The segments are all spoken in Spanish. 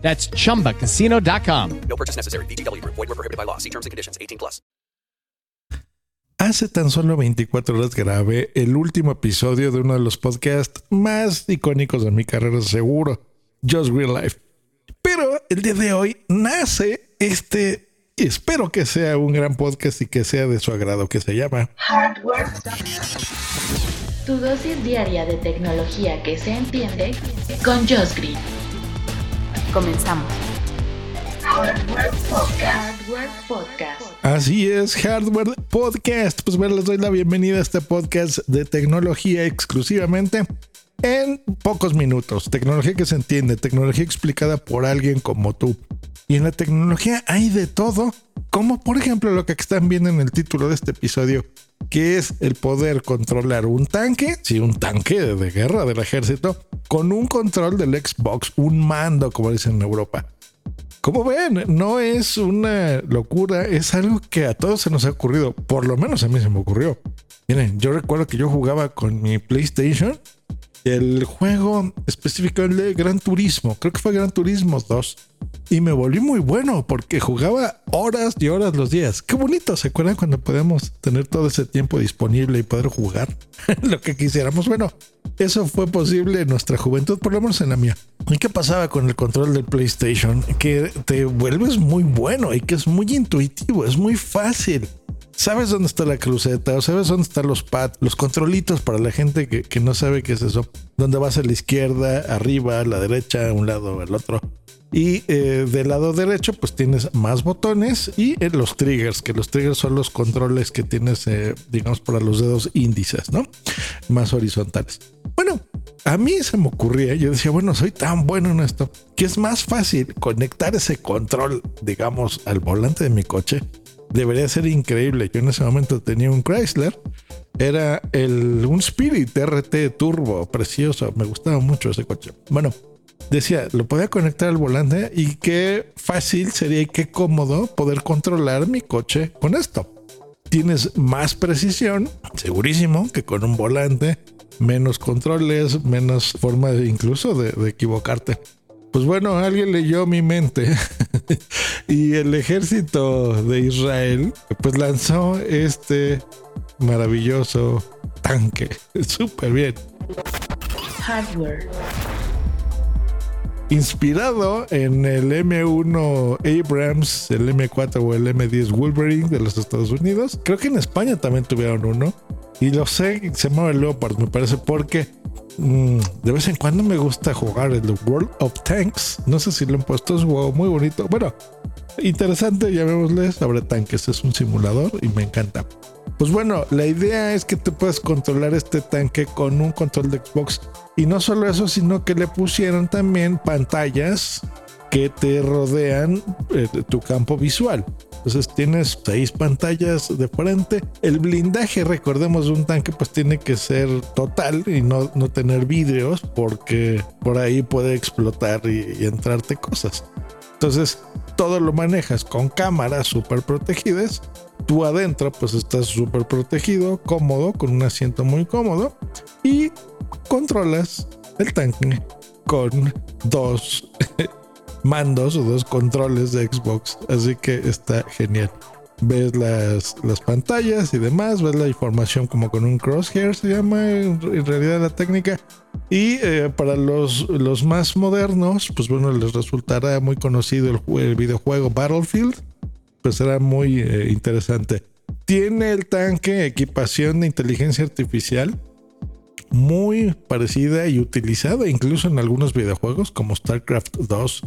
That's chumbacasino.com. No purchase necessary. BGW. Void were prohibited by law. See terms and conditions. 18 plus. Hace tan solo 24 horas grabé el último episodio de uno de los podcasts más icónicos de mi carrera, seguro, Just Real Life. Pero el día de hoy nace este, espero que sea un gran podcast y que sea de su agrado, que se llama Hardware. Tu dosis diaria de tecnología que se entiende con Josh Green. Comenzamos. Hardware Podcast. Así es, Hardware Podcast. Pues bueno, les doy la bienvenida a este podcast de tecnología exclusivamente en pocos minutos. Tecnología que se entiende, tecnología explicada por alguien como tú. Y en la tecnología hay de todo, como por ejemplo lo que están viendo en el título de este episodio, que es el poder controlar un tanque, sí, un tanque de guerra del ejército, con un control del Xbox, un mando, como dicen en Europa. Como ven, no es una locura, es algo que a todos se nos ha ocurrido, por lo menos a mí se me ocurrió. Miren, yo recuerdo que yo jugaba con mi PlayStation el juego específico de Gran Turismo, creo que fue Gran Turismo 2. Y me volví muy bueno porque jugaba horas y horas los días. Qué bonito, ¿se acuerdan cuando podíamos tener todo ese tiempo disponible y poder jugar lo que quisiéramos? Bueno, eso fue posible en nuestra juventud, por lo menos en la mía. ¿Y qué pasaba con el control del PlayStation? Que te vuelves muy bueno y que es muy intuitivo, es muy fácil sabes dónde está la cruceta o sabes dónde están los pads, los controlitos para la gente que, que, no sabe qué es eso. Dónde vas a la izquierda, arriba, a la derecha, un lado, al otro. Y eh, del lado derecho, pues tienes más botones y eh, los triggers, que los triggers son los controles que tienes, eh, digamos, para los dedos índices, ¿no? Más horizontales. Bueno, a mí se me ocurría, yo decía, bueno, soy tan bueno en esto, que es más fácil conectar ese control, digamos, al volante de mi coche debería ser increíble. Yo en ese momento tenía un Chrysler. Era el, un Spirit RT Turbo, precioso. Me gustaba mucho ese coche. Bueno, decía, lo podía conectar al volante y qué fácil sería y qué cómodo poder controlar mi coche con esto. Tienes más precisión, segurísimo, que con un volante, menos controles, menos forma de, incluso de, de equivocarte. Pues bueno, alguien leyó mi mente y el ejército de Israel pues lanzó este maravilloso tanque. Súper bien. Hardware. Inspirado en el M1 Abrams, el M4 o el M10 Wolverine de los Estados Unidos. Creo que en España también tuvieron uno. Y lo sé, se llama Leopard, me parece, porque Mm, de vez en cuando me gusta jugar el World of Tanks. No sé si lo han puesto, es un juego muy bonito. Bueno, interesante, llamémosle sobre tanques. Es un simulador y me encanta. Pues bueno, la idea es que tú puedas controlar este tanque con un control de Xbox. Y no solo eso, sino que le pusieron también pantallas que te rodean eh, tu campo visual. Entonces tienes seis pantallas de frente. El blindaje, recordemos, de un tanque pues tiene que ser total y no, no tener vidrios porque por ahí puede explotar y, y entrarte cosas. Entonces todo lo manejas con cámaras súper protegidas. Tú adentro pues estás súper protegido, cómodo, con un asiento muy cómodo y controlas el tanque con dos mandos o dos controles de Xbox. Así que está genial. Ves las, las pantallas y demás, ves la información como con un crosshair, se llama en, realidad la técnica. Y eh, para los, los más modernos, pues bueno, les resultará muy conocido el, videojuego Battlefield. Pues será muy eh, interesante. Tiene el tanque equipación de inteligencia artificial muy parecida y utilizada incluso en algunos videojuegos como StarCraft 2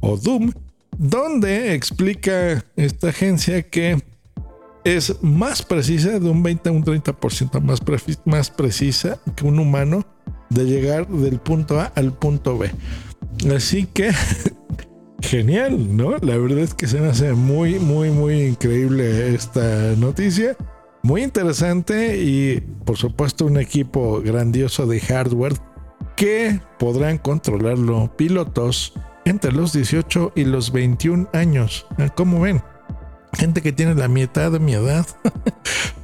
o Doom, donde explica esta agencia que es más precisa, de un 20 a un 30% más, más precisa que un humano de llegar del punto A al punto B. Así que genial, ¿no? La verdad es que se me hace muy, muy, muy increíble esta noticia. Muy interesante y por supuesto un equipo grandioso de hardware que podrán controlarlo pilotos entre los 18 y los 21 años. ¿Cómo ven? Gente que tiene la mitad de mi edad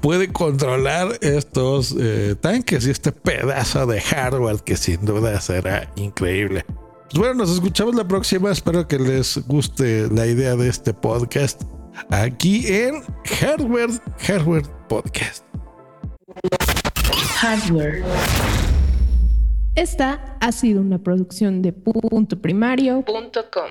puede controlar estos eh, tanques y este pedazo de hardware que sin duda será increíble. Pues bueno, nos escuchamos la próxima. Espero que les guste la idea de este podcast aquí en Hardware, Hardware Podcast. Hardware. Esta ha sido una producción de punto primario.com.